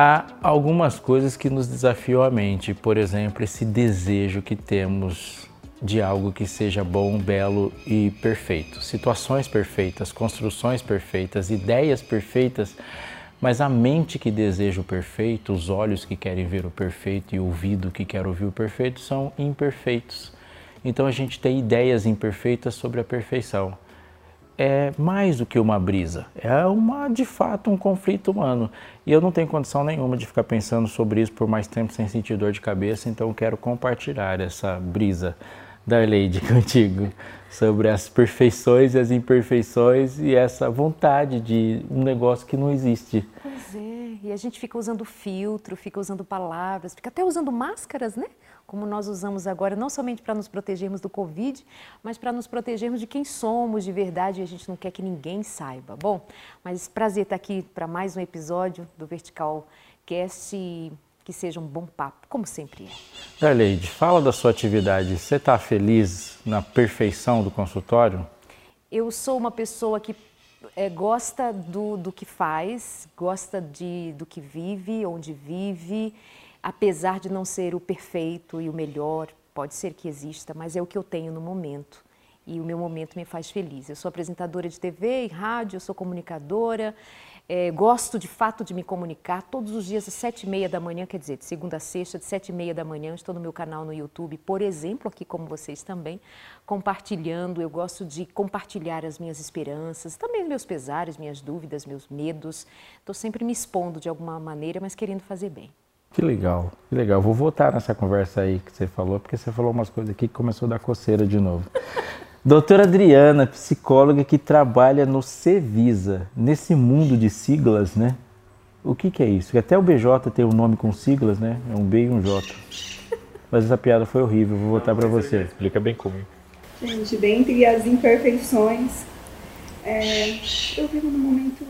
há algumas coisas que nos desafiam a mente, por exemplo, esse desejo que temos de algo que seja bom, belo e perfeito. Situações perfeitas, construções perfeitas, ideias perfeitas, mas a mente que deseja o perfeito, os olhos que querem ver o perfeito e o ouvido que quer ouvir o perfeito são imperfeitos. Então a gente tem ideias imperfeitas sobre a perfeição. É mais do que uma brisa, é uma de fato um conflito humano. E eu não tenho condição nenhuma de ficar pensando sobre isso por mais tempo sem sentir dor de cabeça, então eu quero compartilhar essa brisa da Leide contigo sobre as perfeições e as imperfeições e essa vontade de um negócio que não existe. Pois é, e a gente fica usando filtro, fica usando palavras, fica até usando máscaras, né? Como nós usamos agora, não somente para nos protegermos do Covid, mas para nos protegermos de quem somos de verdade e a gente não quer que ninguém saiba. Bom, mas prazer estar aqui para mais um episódio do Vertical Cast que seja um bom papo, como sempre é. Darleide, fala da sua atividade. Você está feliz na perfeição do consultório? Eu sou uma pessoa que é, gosta do, do que faz, gosta de, do que vive, onde vive, apesar de não ser o perfeito e o melhor, pode ser que exista, mas é o que eu tenho no momento. E o meu momento me faz feliz. Eu sou apresentadora de TV e rádio, eu sou comunicadora, é, gosto de fato de me comunicar todos os dias às sete e meia da manhã, quer dizer, de segunda a sexta, de sete e meia da manhã, estou no meu canal no YouTube, por exemplo, aqui como vocês também, compartilhando. Eu gosto de compartilhar as minhas esperanças, também meus pesares, minhas dúvidas, meus medos. Estou sempre me expondo de alguma maneira, mas querendo fazer bem. Que legal, que legal. Vou voltar nessa conversa aí que você falou, porque você falou umas coisas aqui que começou a dar coceira de novo. Doutora Adriana, psicóloga que trabalha no Cevisa, nesse mundo de siglas, né? O que, que é isso? Até o BJ tem um nome com siglas, né? É um B e um J. Mas essa piada foi horrível, vou voltar para você. Explica bem como. Gente, dentre as imperfeições, é, eu vivo num momento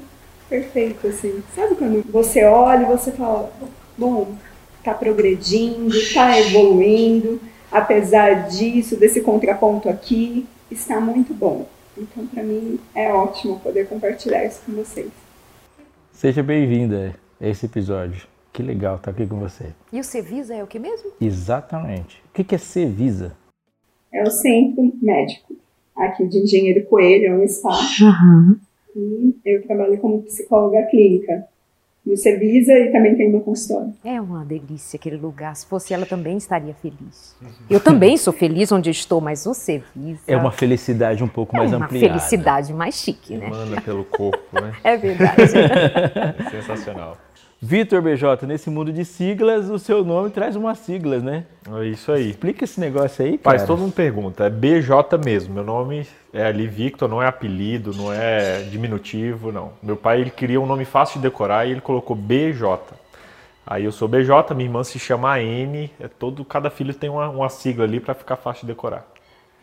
perfeito, assim. Sabe quando você olha e você fala, bom, tá progredindo, tá evoluindo, apesar disso, desse contraponto aqui, está muito bom. Então, para mim, é ótimo poder compartilhar isso com vocês. Seja bem-vinda a esse episódio. Que legal estar aqui com você. E o Cevisa é o que mesmo? Exatamente. O que é Cevisa? É o Centro Médico, aqui de Engenheiro Coelho, é um spa. Uhum. E eu trabalho como psicóloga clínica no Cevisa e também tem uma consultório. É uma delícia aquele lugar. Se fosse ela também estaria feliz. Eu também sou feliz onde estou, mas o Cevisa é uma felicidade um pouco é mais uma ampliada. felicidade mais chique, né? Emana pelo corpo, né? É verdade. Sensacional. Vitor BJ, nesse mundo de siglas, o seu nome traz umas siglas, né? É isso aí. Explica esse negócio aí, cara. Faz todo mundo pergunta. É BJ mesmo. Meu nome é ali Victor, não é apelido, não é diminutivo, não. Meu pai ele queria um nome fácil de decorar e ele colocou BJ. Aí eu sou BJ, minha irmã se chama N. É todo, cada filho tem uma, uma sigla ali para ficar fácil de decorar.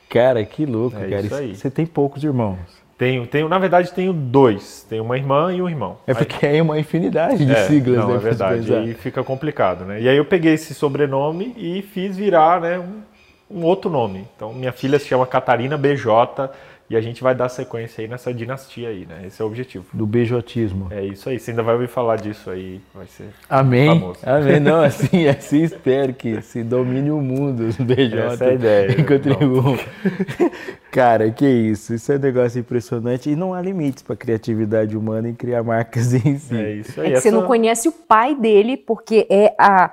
Cara, que louco, É cara. isso aí. Você tem poucos irmãos. Tenho, tenho, na verdade, tenho dois. Tenho uma irmã e um irmão. É porque é uma infinidade de É, siglas, não, né? é verdade. pensar. Aí fica complicado, né? E aí eu peguei esse sobrenome e fiz virar, né, um, um outro nome. Então minha filha se chama Catarina BJ e a gente vai dar sequência aí nessa dinastia aí, né? Esse é o objetivo. Do beijotismo. É isso aí. Você ainda vai ouvir falar disso aí. Vai ser. Amém. Famoso. Amém. Não, assim, assim espero que se domine o mundo, os BJ. Essa é a ideia. contribuam. Cara, que isso. Isso é um negócio impressionante. E não há limites para a criatividade humana em criar marcas em si. É isso É aí. que você Essa- não conhece o pai dele, porque é a,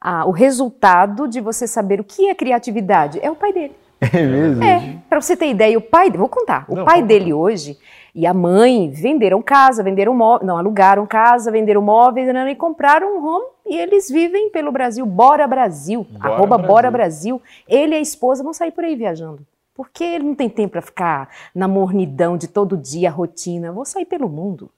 a- o resultado de você saber o que é criatividade. É o pai dele. É mesmo? É, para você ter ideia, o pai, vou contar, o Não, pai dele hoje e a mãe venderam casa, venderam móveis, não, alugaram casa, venderam móveis né, e compraram um home e eles vivem pelo Brasil, Bora Brasil, Bora arroba Brasil. Bora Brasil. Ele e a esposa vão sair por aí viajando. Porque ele não tem tempo para ficar na mornidão de todo dia, a rotina. Vou sair pelo mundo.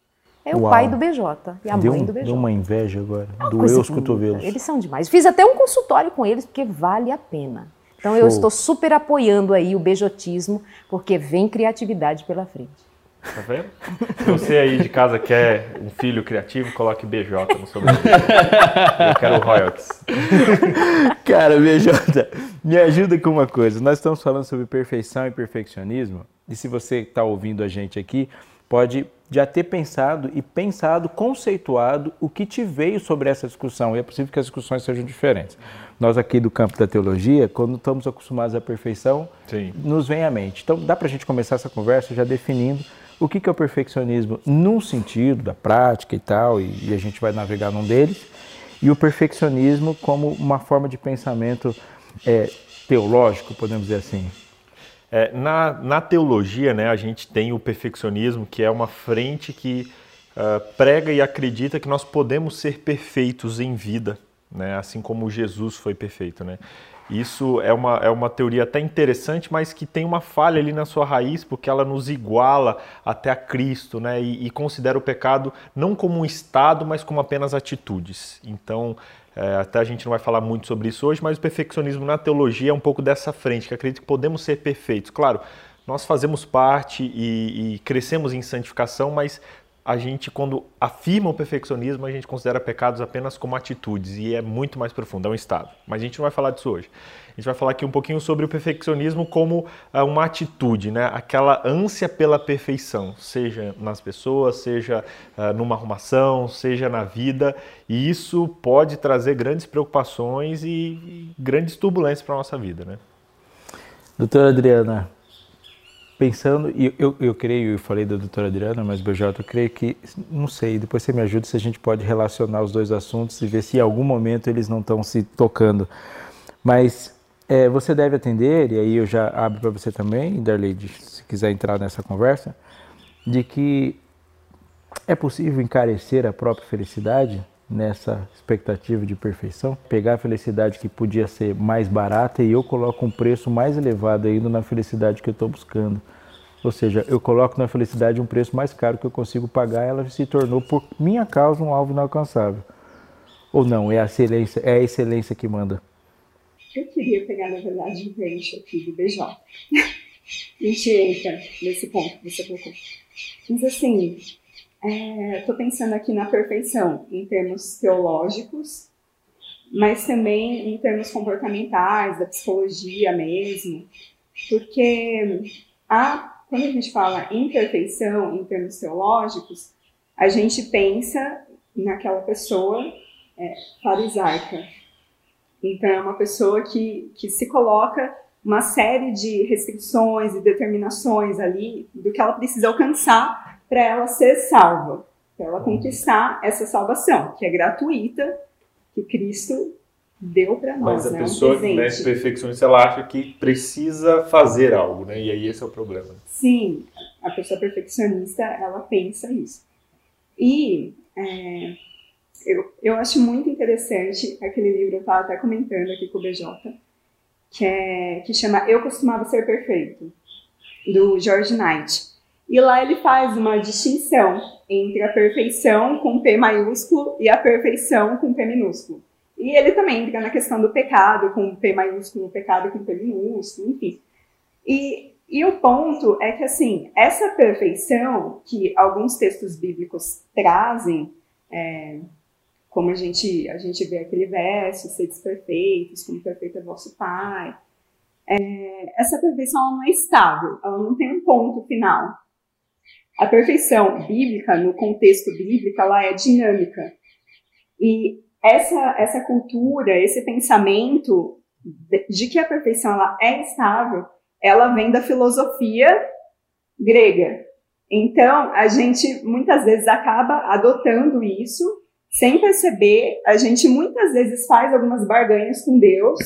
É o Uau. pai do BJ e a Deu, mãe do BJ. deu uma inveja agora. Uma Doeu os linda. cotovelos. Eles são demais. Fiz até um consultório com eles, porque vale a pena. Então eu Show. estou super apoiando aí o beijotismo, porque vem criatividade pela frente. Tá vendo? Se você aí de casa quer um filho criativo, coloque BJ no sobrenome. Eu quero royalties. Cara, BJ, me ajuda com uma coisa. Nós estamos falando sobre perfeição e perfeccionismo. E se você está ouvindo a gente aqui, pode já ter pensado e pensado, conceituado o que te veio sobre essa discussão. E é possível que as discussões sejam diferentes. Nós aqui do campo da teologia, quando estamos acostumados à perfeição, Sim. nos vem à mente. Então dá para a gente começar essa conversa já definindo o que, é o perfeccionismo num sentido da prática e tal, e, e a gente vai navegar num deles, e o perfeccionismo como uma forma de pensamento é, teológico, podemos dizer assim. É, na, na teologia, né, a gente tem o perfeccionismo, que é uma frente que uh, prega e acredita que nós podemos ser perfeitos em vida, né, assim como Jesus foi perfeito. Né? Isso é uma, é uma teoria até interessante, mas que tem uma falha ali na sua raiz, porque ela nos iguala até a Cristo, né? E, e considera o pecado não como um estado, mas como apenas atitudes. Então, é, até a gente não vai falar muito sobre isso hoje, mas o perfeccionismo na teologia é um pouco dessa frente, que acredita que podemos ser perfeitos. Claro, nós fazemos parte e, e crescemos em santificação, mas a gente, quando afirma o perfeccionismo, a gente considera pecados apenas como atitudes e é muito mais profundo, é um estado. Mas a gente não vai falar disso hoje. A gente vai falar aqui um pouquinho sobre o perfeccionismo como uh, uma atitude, né? aquela ânsia pela perfeição, seja nas pessoas, seja uh, numa arrumação, seja na vida, e isso pode trazer grandes preocupações e grandes turbulências para a nossa vida. Né? Doutora Adriana, pensando, e eu, eu creio, eu falei da doutora Adriana, mas BJ, eu creio que, não sei, depois você me ajuda se a gente pode relacionar os dois assuntos e ver se em algum momento eles não estão se tocando. Mas é, você deve atender, e aí eu já abro para você também, Darleide, se quiser entrar nessa conversa, de que é possível encarecer a própria felicidade nessa expectativa de perfeição, pegar a felicidade que podia ser mais barata e eu coloco um preço mais elevado ainda na felicidade que eu estou buscando. Ou seja, eu coloco na felicidade um preço mais caro que eu consigo pagar, ela se tornou por minha causa um alvo inalcançável. Ou não, é a excelência, é a excelência que manda. Eu queria pegar, na verdade, um gancho aqui do BJ. a gente entra nesse ponto você colocou. Mas assim, Estou é, pensando aqui na perfeição em termos teológicos, mas também em termos comportamentais, da psicologia mesmo, porque a, quando a gente fala imperfeição em termos teológicos, a gente pensa naquela pessoa é, farisaica. Então, é uma pessoa que, que se coloca uma série de restrições e determinações ali do que ela precisa alcançar para ela ser salva, para ela conquistar essa salvação, que é gratuita, que Cristo deu para nós. Mas a né? pessoa um né, perfeccionista, ela acha que precisa fazer algo, né? E aí esse é o problema. Sim, a pessoa perfeccionista, ela pensa isso. E é, eu, eu acho muito interessante aquele livro, eu estava até comentando aqui com o BJ, que, é, que chama Eu Costumava Ser Perfeito, do George Knight. E lá ele faz uma distinção entre a perfeição com P maiúsculo e a perfeição com P minúsculo. E ele também entra na questão do pecado com P maiúsculo, pecado com P minúsculo, enfim. E, e o ponto é que, assim, essa perfeição que alguns textos bíblicos trazem, é, como a gente, a gente vê aquele verso, seres perfeitos, como perfeito é vosso Pai, é, essa perfeição não é estável, ela não tem um ponto final. A perfeição bíblica, no contexto bíblico, ela é dinâmica. E essa, essa cultura, esse pensamento de que a perfeição ela é estável, ela vem da filosofia grega. Então, a gente muitas vezes acaba adotando isso sem perceber. A gente muitas vezes faz algumas barganhas com Deus,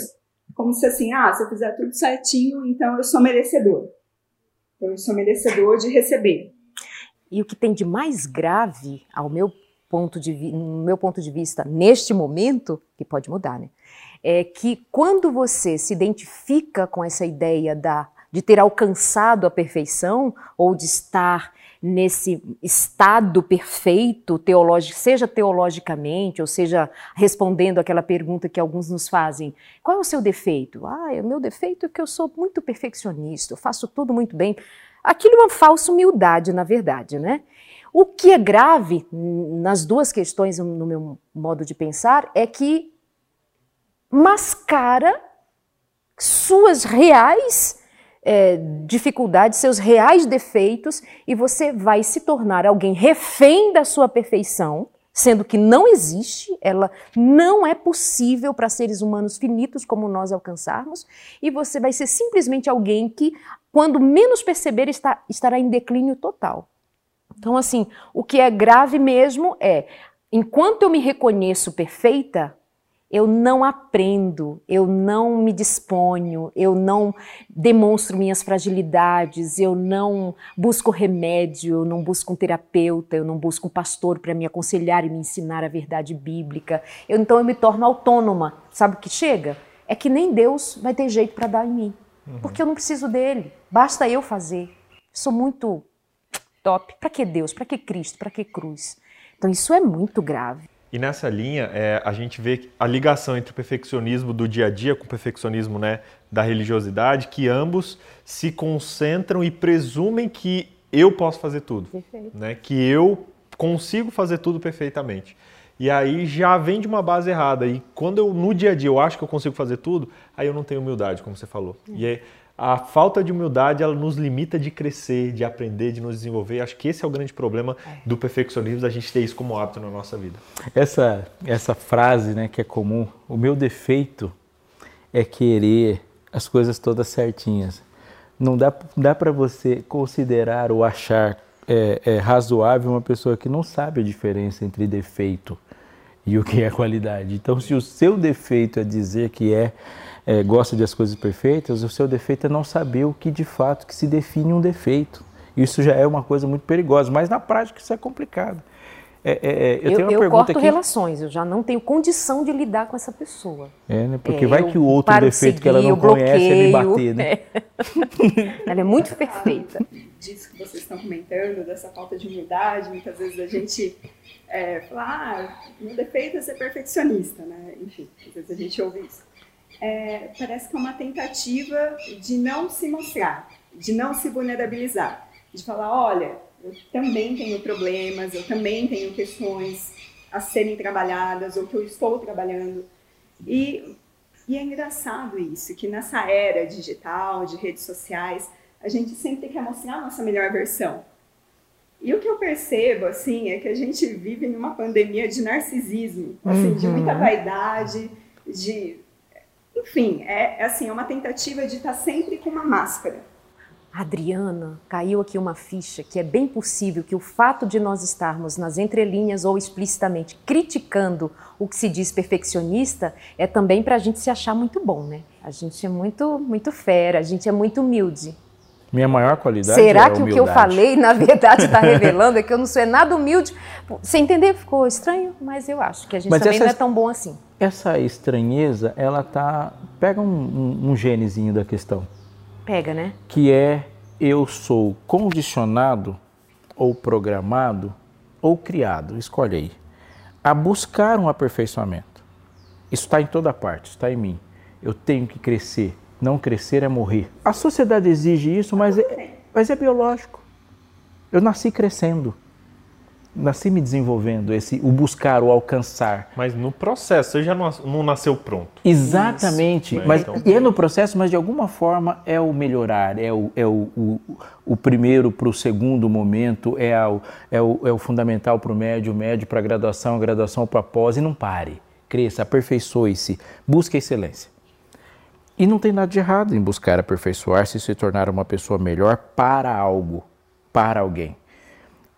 como se assim, ah, se eu fizer tudo certinho, então eu sou merecedor. Então, eu sou merecedor de receber. E o que tem de mais grave, ao meu ponto de, no meu ponto de vista, neste momento, que pode mudar, né? É que quando você se identifica com essa ideia da, de ter alcançado a perfeição ou de estar nesse estado perfeito, teológico, seja teologicamente, ou seja, respondendo aquela pergunta que alguns nos fazem: qual é o seu defeito? Ah, o meu defeito é que eu sou muito perfeccionista, eu faço tudo muito bem. Aquilo é uma falsa humildade, na verdade, né? O que é grave nas duas questões, no meu modo de pensar, é que mascara suas reais é, dificuldades, seus reais defeitos, e você vai se tornar alguém refém da sua perfeição, sendo que não existe, ela não é possível para seres humanos finitos como nós alcançarmos, e você vai ser simplesmente alguém que, quando menos perceber, está, estará em declínio total. Então, assim, o que é grave mesmo é, enquanto eu me reconheço perfeita, eu não aprendo, eu não me disponho, eu não demonstro minhas fragilidades, eu não busco remédio, eu não busco um terapeuta, eu não busco um pastor para me aconselhar e me ensinar a verdade bíblica. Eu, então eu me torno autônoma. Sabe o que chega? É que nem Deus vai ter jeito para dar em mim, uhum. porque eu não preciso dele. Basta eu fazer. Sou muito top. Para que Deus? Para que Cristo? Para que cruz? Então isso é muito grave. E nessa linha, é, a gente vê a ligação entre o perfeccionismo do dia a dia com o perfeccionismo né, da religiosidade, que ambos se concentram e presumem que eu posso fazer tudo. Né, que eu consigo fazer tudo perfeitamente. E aí já vem de uma base errada. E quando eu, no dia a dia, eu acho que eu consigo fazer tudo, aí eu não tenho humildade, como você falou. Hum. E aí, a falta de humildade ela nos limita de crescer, de aprender, de nos desenvolver. Acho que esse é o grande problema é. do perfeccionismo, da gente ter isso como hábito na nossa vida. Essa, essa frase né, que é comum, o meu defeito é querer as coisas todas certinhas. Não dá, dá para você considerar ou achar é, é, razoável uma pessoa que não sabe a diferença entre defeito e o que é qualidade. Então, se o seu defeito é dizer que é é, gosta de as coisas perfeitas, o seu defeito é não saber o que de fato que se define um defeito. Isso já é uma coisa muito perigosa, mas na prática isso é complicado. É, é, é eu, eu, tenho uma eu pergunta corto aqui. relações, eu já não tenho condição de lidar com essa pessoa. É, né? Porque é, vai que o outro defeito seguir, que ela não conhece é me bater, né? É. ela é muito perfeita. Disso que vocês estão comentando, dessa falta de humildade, muitas vezes a gente é, fala, ah, meu defeito é ser perfeccionista, né? Enfim, às vezes a gente ouve isso é, parece que é uma tentativa de não se mostrar, de não se vulnerabilizar, de falar, olha, eu também tenho problemas, eu também tenho questões a serem trabalhadas ou que eu estou trabalhando. E, e é engraçado isso, que nessa era digital, de redes sociais, a gente sempre quer mostrar a nossa melhor versão. E o que eu percebo, assim, é que a gente vive numa pandemia de narcisismo, assim, uhum. de muita vaidade, de enfim, é, é assim, é uma tentativa de estar sempre com uma máscara. Adriana, caiu aqui uma ficha que é bem possível que o fato de nós estarmos nas entrelinhas ou explicitamente criticando o que se diz perfeccionista é também para a gente se achar muito bom, né? A gente é muito, muito fera, a gente é muito humilde. Minha maior qualidade Será é que o que eu falei, na verdade, está revelando é que eu não sou nada humilde? Você entender? Ficou estranho, mas eu acho que a gente mas também essa, não é tão bom assim. Essa estranheza, ela tá. Pega um, um, um genezinho da questão. Pega, né? Que é eu sou condicionado ou programado ou criado, escolhe aí, a buscar um aperfeiçoamento. Isso está em toda parte, está em mim. Eu tenho que crescer, não crescer é morrer. A sociedade exige isso, mas é, mas é biológico. Eu nasci crescendo. Nasci me desenvolvendo, esse, o buscar, o alcançar. Mas no processo, você já não nasceu pronto. Exatamente. Isso. Mas, então, e é no processo, mas de alguma forma é o melhorar, é o, é o, o, o primeiro para o segundo momento, é, o, é, o, é o fundamental para o médio, o médio para a graduação, a graduação para a pós, e não pare. Cresça, aperfeiçoe-se, busque a excelência. E não tem nada de errado em buscar aperfeiçoar-se e se tornar uma pessoa melhor para algo, para alguém.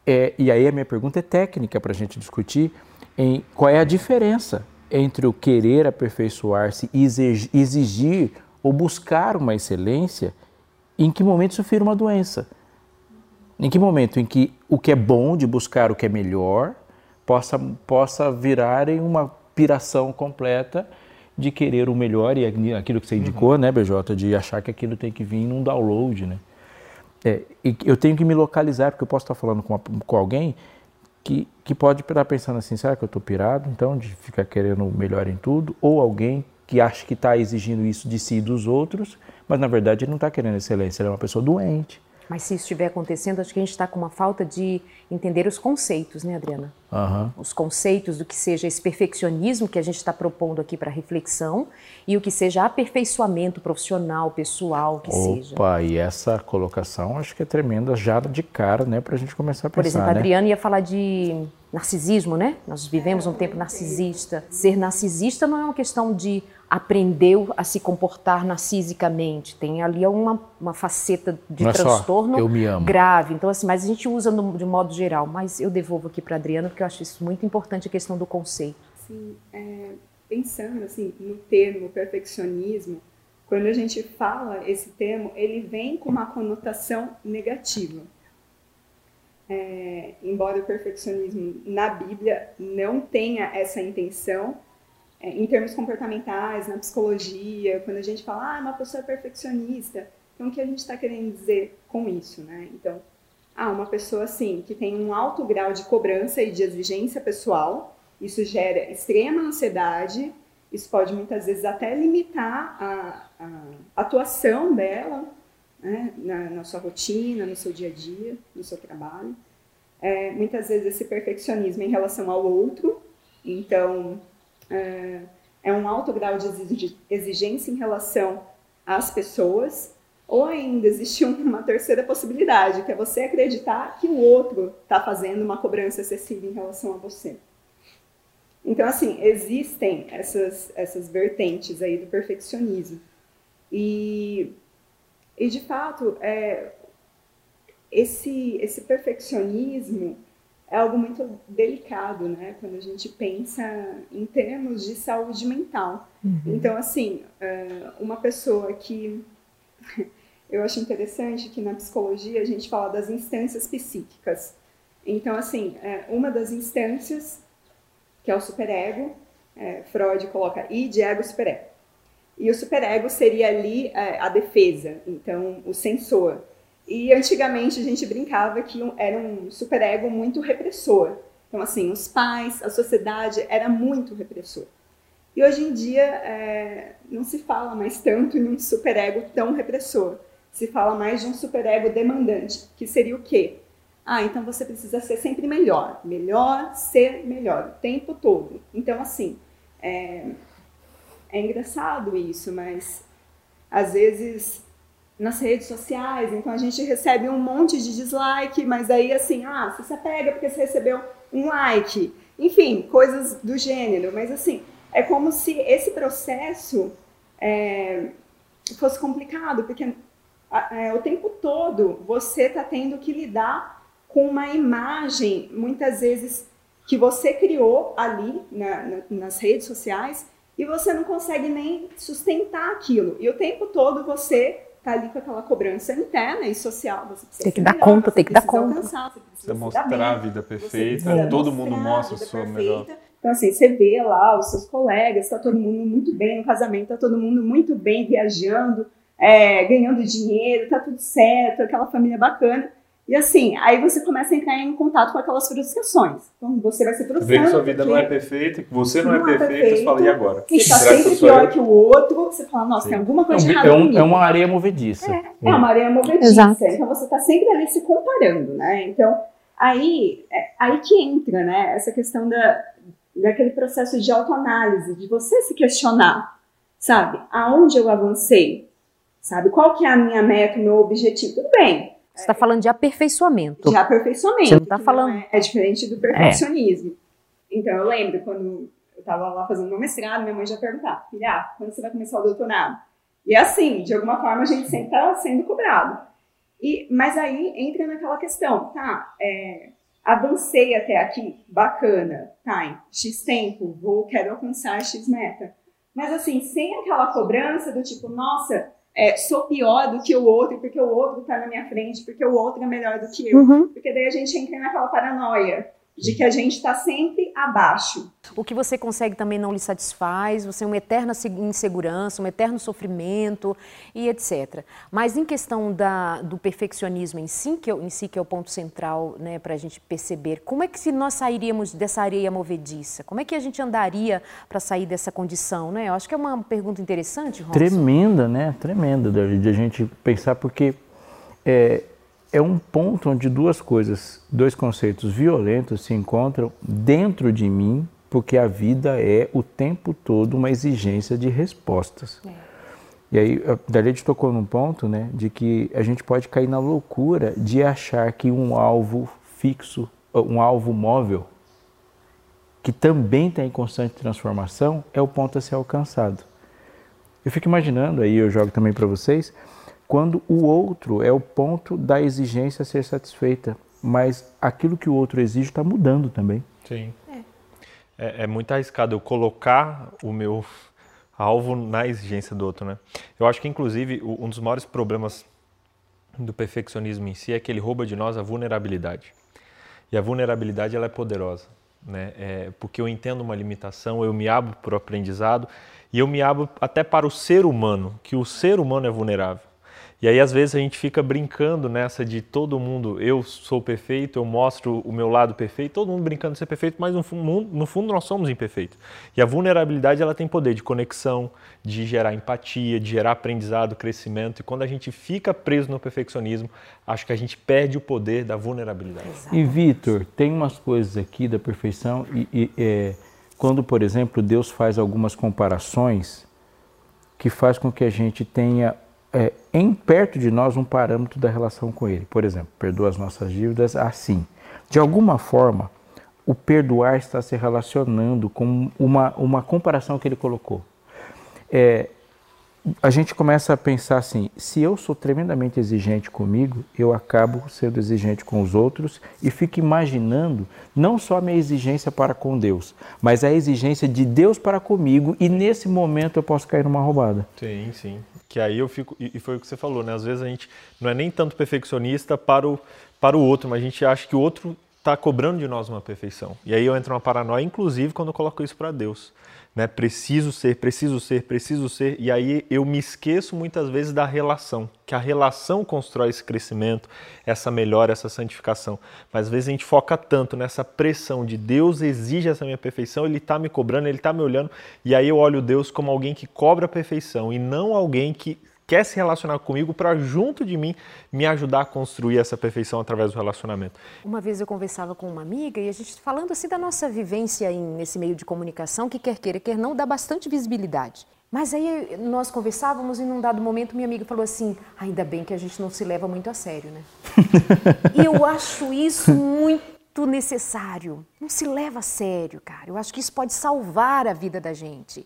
É, e aí a minha pergunta é técnica para a gente discutir em qual é a diferença entre o querer aperfeiçoar-se e exigir ou buscar uma excelência, em que momento isso vira uma doença? Em que momento em que o que é bom de buscar o que é melhor possa, possa virar em uma piração completa de querer o melhor e aquilo que você indicou, uhum. né, BJ, de achar que aquilo tem que vir num download, né? É, eu tenho que me localizar, porque eu posso estar falando com, com alguém que, que pode estar pensando assim, será que eu estou pirado, então, de ficar querendo o melhor em tudo? Ou alguém que acha que está exigindo isso de si e dos outros, mas na verdade ele não está querendo excelência, ele é uma pessoa doente. Mas se isso estiver acontecendo, acho que a gente está com uma falta de entender os conceitos, né, Adriana? Uhum. Os conceitos do que seja esse perfeccionismo que a gente está propondo aqui para reflexão e o que seja aperfeiçoamento profissional, pessoal, que Opa, seja. Opa, e essa colocação acho que é tremenda já de cara, né, para a gente começar a pensar. Por exemplo, né? a Adriana ia falar de narcisismo, né? Nós vivemos um tempo narcisista. Ser narcisista não é uma questão de aprendeu a se comportar narcisicamente. Tem ali uma, uma faceta de não transtorno é só, eu me amo. grave. Então, assim, mas a gente usa no, de modo geral. Mas eu devolvo aqui para a Adriana, porque eu acho isso muito importante, a questão do conceito. Sim, é, pensando assim, no termo perfeccionismo, quando a gente fala esse termo, ele vem com uma conotação negativa. É, embora o perfeccionismo na Bíblia não tenha essa intenção, é, em termos comportamentais, na psicologia, quando a gente fala, ah, uma pessoa é perfeccionista, então o que a gente está querendo dizer com isso, né? Então, ah, uma pessoa assim que tem um alto grau de cobrança e de exigência pessoal, isso gera extrema ansiedade, isso pode muitas vezes até limitar a, a atuação dela né, na, na, sua rotina, no seu dia a dia, no seu trabalho. É, muitas vezes esse perfeccionismo em relação ao outro, então é, é um alto grau de exigência em relação às pessoas, ou ainda existe uma terceira possibilidade, que é você acreditar que o outro está fazendo uma cobrança excessiva em relação a você. Então, assim, existem essas, essas vertentes aí do perfeccionismo. E, e de fato, é, esse, esse perfeccionismo é algo muito delicado, né? Quando a gente pensa em termos de saúde mental. Uhum. Então, assim, é, uma pessoa que... Eu acho interessante que na psicologia a gente fala das instâncias psíquicas. Então, assim, é, uma das instâncias que é o superego. É, Freud coloca id, ego, superego. E o superego seria ali a defesa, então o sensor. E antigamente a gente brincava que era um superego muito repressor. Então, assim, os pais, a sociedade era muito repressor. E hoje em dia é, não se fala mais tanto em um superego tão repressor. Se fala mais de um superego demandante, que seria o quê? Ah, então você precisa ser sempre melhor. Melhor, ser melhor, o tempo todo. Então, assim, é, é engraçado isso, mas às vezes nas redes sociais, então a gente recebe um monte de dislike, mas aí assim, ah, você se apega porque você recebeu um like. Enfim, coisas do gênero. Mas assim, é como se esse processo é, fosse complicado, porque é, o tempo todo você está tendo que lidar com uma imagem, muitas vezes, que você criou ali na, na, nas redes sociais e você não consegue nem sustentar aquilo. E o tempo todo você tá ali com aquela cobrança interna e social. Você tem que dar melhor, conta, tem que dar conta. Alcançar, você precisa mostrar a vida perfeita, todo mundo mostra a sua perfeita. melhor. Então, assim, você vê lá os seus colegas, está todo mundo muito bem no casamento, está todo mundo muito bem viajando, é, ganhando dinheiro, tá tudo certo, aquela família bacana. E assim, aí você começa a entrar em contato com aquelas frustrações. Então você vai se frustrando. Vê que sua vida não é perfeita, que você não, não é, é perfeito, perfeito, você fala, e agora? Você está sempre pior eu? que o outro, você fala, nossa, Sim. tem alguma coisa é um, errada é, um, é uma areia movediça. É, é uma areia movediça. Exato. Então você está sempre ali se comparando, né? Então, aí, é, aí que entra, né, essa questão da, daquele processo de autoanálise, de você se questionar, sabe? Aonde eu avancei? Sabe? Qual que é a minha meta, o meu objetivo? Tudo bem, você está falando de aperfeiçoamento. De aperfeiçoamento. Você não está falando. Não é, é, diferente do perfeccionismo. É. Então, eu lembro quando eu estava lá fazendo meu mestrado, minha mãe já perguntava: filha, ah, quando você vai começar o doutorado? E assim, de alguma forma, a gente sempre está sendo cobrado. E, mas aí entra naquela questão, tá? É, avancei até aqui, bacana, tá? Em X tempo, vou, quero alcançar X meta. Mas assim, sem aquela cobrança do tipo, nossa, é, sou pior do que o outro, porque o outro está na minha frente, porque o outro é melhor do que eu. Uhum. Porque daí a gente entra naquela paranoia de que a gente está sempre abaixo. O que você consegue também não lhe satisfaz, você é uma eterna insegurança, um eterno sofrimento e etc. Mas em questão da, do perfeccionismo em si, que, é, em si, que é o ponto central né, para a gente perceber, como é que se nós sairíamos dessa areia movediça? Como é que a gente andaria para sair dessa condição? Né? Eu acho que é uma pergunta interessante, Ronson. Tremenda, né? Tremenda, de a gente pensar, porque é, é um ponto onde duas coisas, dois conceitos violentos se encontram dentro de mim, porque a vida é o tempo todo uma exigência de respostas. É. E aí, a Darlene tocou num ponto, né, de que a gente pode cair na loucura de achar que um alvo fixo, um alvo móvel, que também está em constante transformação, é o ponto a ser alcançado. Eu fico imaginando, aí eu jogo também para vocês, quando o outro é o ponto da exigência a ser satisfeita, mas aquilo que o outro exige está mudando também. Sim. É. é. É, muito arriscado eu colocar o meu alvo na exigência do outro, né? Eu acho que, inclusive, um dos maiores problemas do perfeccionismo em si é que ele rouba de nós a vulnerabilidade. E a vulnerabilidade ela é poderosa, né? É, porque eu entendo uma limitação, eu me abro para o aprendizado e eu me abro até para o ser humano, que o ser humano é vulnerável. E aí, às vezes, a gente fica brincando nessa de todo mundo, eu sou perfeito, eu mostro o meu lado perfeito, todo mundo brincando de ser perfeito, mas no fundo, no fundo nós somos imperfeitos. E a vulnerabilidade ela tem poder de conexão, de gerar empatia, de gerar aprendizado, crescimento. E quando a gente fica preso no perfeccionismo, acho que a gente perde o poder da vulnerabilidade. E, Vitor, tem umas coisas aqui da perfeição, e, e é, quando, por exemplo, Deus faz algumas comparações que faz com que a gente tenha é, em perto de nós um parâmetro da relação com Ele. Por exemplo, perdoa as nossas dívidas assim. De alguma forma, o perdoar está se relacionando com uma, uma comparação que ele colocou. É, a gente começa a pensar assim: se eu sou tremendamente exigente comigo, eu acabo sendo exigente com os outros e fico imaginando não só a minha exigência para com Deus, mas a exigência de Deus para comigo, e nesse momento eu posso cair numa roubada. Sim, sim. Que aí eu fico, e foi o que você falou, né? Às vezes a gente não é nem tanto perfeccionista para o, para o outro, mas a gente acha que o outro está cobrando de nós uma perfeição. E aí eu entro numa paranoia, inclusive quando eu coloco isso para Deus né? Preciso ser, preciso ser, preciso ser. E aí eu me esqueço muitas vezes da relação, que a relação constrói esse crescimento, essa melhora, essa santificação. Mas às vezes a gente foca tanto nessa pressão de Deus exige essa minha perfeição, Ele está me cobrando, Ele está me olhando, e aí eu olho Deus como alguém que cobra a perfeição e não alguém que quer se relacionar comigo para junto de mim me ajudar a construir essa perfeição através do relacionamento. Uma vez eu conversava com uma amiga e a gente falando assim da nossa vivência em, nesse meio de comunicação que quer queira quer não dá bastante visibilidade. Mas aí nós conversávamos e num dado momento minha amiga falou assim: ainda bem que a gente não se leva muito a sério, né? e eu acho isso muito necessário. Não se leva a sério, cara. Eu acho que isso pode salvar a vida da gente.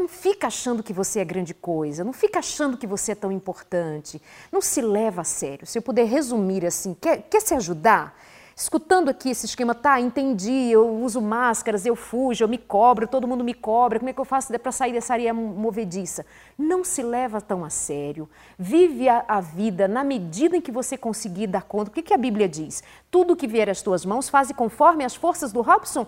Não fica achando que você é grande coisa, não fica achando que você é tão importante. Não se leva a sério. Se eu puder resumir assim, quer, quer se ajudar? Escutando aqui esse esquema, tá, entendi, eu uso máscaras, eu fujo, eu me cobro, todo mundo me cobra, como é que eu faço para sair dessa areia movediça? Não se leva tão a sério. Vive a, a, vida na medida em que você conseguir dar conta. O que, que a Bíblia diz? Tudo que vier às tuas mãos, faze conforme as forças do Robson.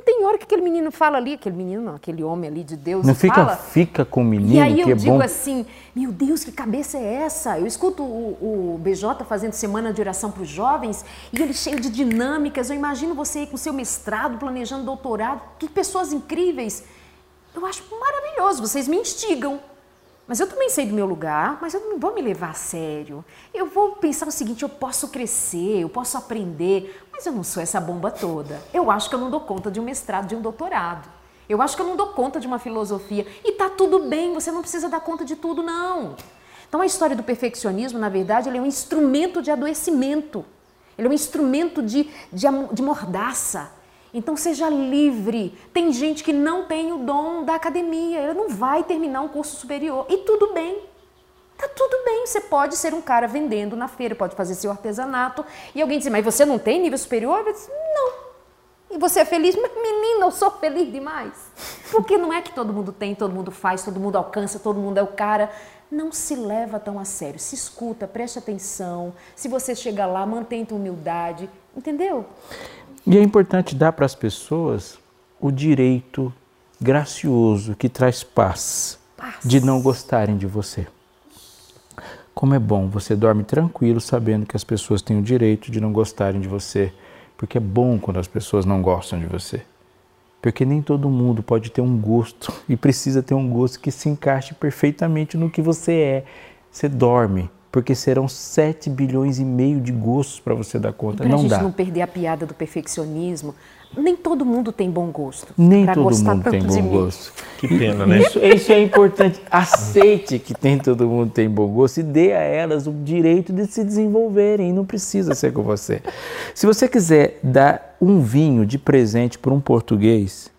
Não tem hora que aquele menino fala ali, aquele menino não, aquele homem ali de Deus não fica, fala. Fica com o menino, E aí eu é digo bom. assim, meu Deus, que cabeça é essa? Eu escuto o, o BJ fazendo semana de oração para os jovens e ele cheio de dinâmicas. Eu imagino você aí com seu mestrado, planejando doutorado. Que pessoas incríveis. Eu acho maravilhoso, vocês me instigam. Mas eu também sei do meu lugar, mas eu não vou me levar a sério. Eu vou pensar o seguinte: eu posso crescer, eu posso aprender, mas eu não sou essa bomba toda. Eu acho que eu não dou conta de um mestrado, de um doutorado. Eu acho que eu não dou conta de uma filosofia. E tá tudo bem, você não precisa dar conta de tudo, não. Então a história do perfeccionismo, na verdade, ele é um instrumento de adoecimento. Ele é um instrumento de, de, de mordaça. Então seja livre. Tem gente que não tem o dom da academia, ela não vai terminar um curso superior e tudo bem. Tá tudo bem, você pode ser um cara vendendo na feira, pode fazer seu artesanato e alguém diz, mas você não tem nível superior? Eu disse, não. E você é feliz? Mas menina, eu sou feliz demais. Porque não é que todo mundo tem, todo mundo faz, todo mundo alcança, todo mundo é o cara. Não se leva tão a sério. Se escuta, preste atenção. Se você chegar lá, mantenha humildade. Entendeu? E é importante dar para as pessoas o direito gracioso que traz paz, paz, de não gostarem de você. Como é bom, você dorme tranquilo sabendo que as pessoas têm o direito de não gostarem de você, porque é bom quando as pessoas não gostam de você. Porque nem todo mundo pode ter um gosto e precisa ter um gosto que se encaixe perfeitamente no que você é. Você dorme porque serão 7 bilhões e meio de gostos para você dar conta. Para não a gente dá. não perder a piada do perfeccionismo, nem todo mundo tem bom gosto. Nem pra todo gostar mundo tanto tem de bom gosto. Que pena, né? Isso, isso é importante. Aceite que tem todo mundo tem bom gosto e dê a elas o direito de se desenvolverem. Não precisa ser com você. Se você quiser dar um vinho de presente para um português,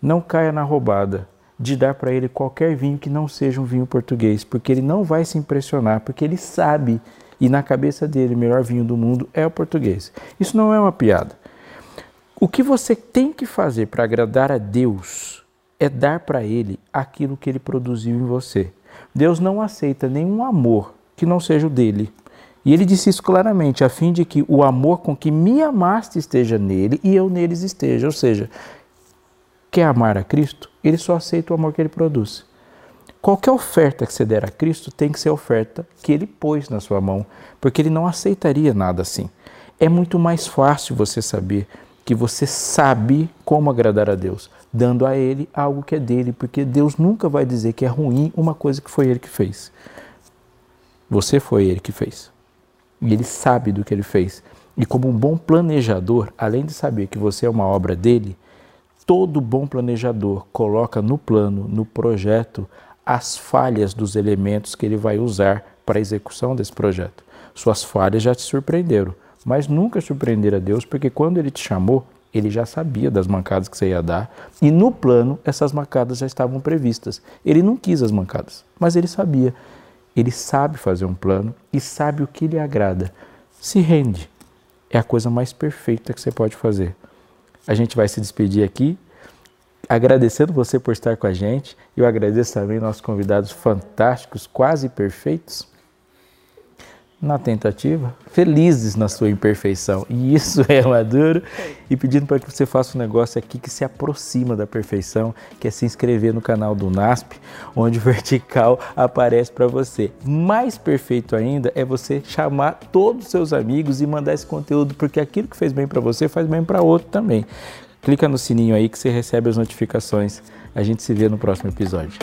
não caia na roubada de dar para ele qualquer vinho que não seja um vinho português, porque ele não vai se impressionar, porque ele sabe e na cabeça dele o melhor vinho do mundo é o português. Isso não é uma piada. O que você tem que fazer para agradar a Deus é dar para Ele aquilo que Ele produziu em você. Deus não aceita nenhum amor que não seja o dele. E ele disse isso claramente, a fim de que o amor com que me amaste esteja nele e eu neles esteja. Ou seja, quer amar a Cristo? Ele só aceita o amor que ele produz. Qualquer oferta que você der a Cristo tem que ser oferta que ele pôs na sua mão, porque ele não aceitaria nada assim. É muito mais fácil você saber que você sabe como agradar a Deus, dando a Ele algo que é dele, porque Deus nunca vai dizer que é ruim uma coisa que foi Ele que fez. Você foi Ele que fez. E Ele sabe do que Ele fez. E como um bom planejador, além de saber que você é uma obra dele, todo bom planejador coloca no plano, no projeto, as falhas dos elementos que ele vai usar para a execução desse projeto. Suas falhas já te surpreenderam, mas nunca surpreenderam a Deus, porque quando ele te chamou, ele já sabia das mancadas que você ia dar, e no plano essas mancadas já estavam previstas. Ele não quis as mancadas, mas ele sabia. Ele sabe fazer um plano e sabe o que lhe agrada. Se rende. É a coisa mais perfeita que você pode fazer. A gente vai se despedir aqui, agradecendo você por estar com a gente. Eu agradeço também nossos convidados fantásticos, quase perfeitos, na tentativa, felizes na sua imperfeição. E isso é maduro. E pedindo para que você faça um negócio aqui que se aproxima da perfeição, que é se inscrever no canal do NASP, onde o vertical aparece para você. Mais perfeito ainda é você chamar todos os seus amigos e mandar esse conteúdo, porque aquilo que fez bem para você faz bem para outro também. Clica no sininho aí que você recebe as notificações. A gente se vê no próximo episódio.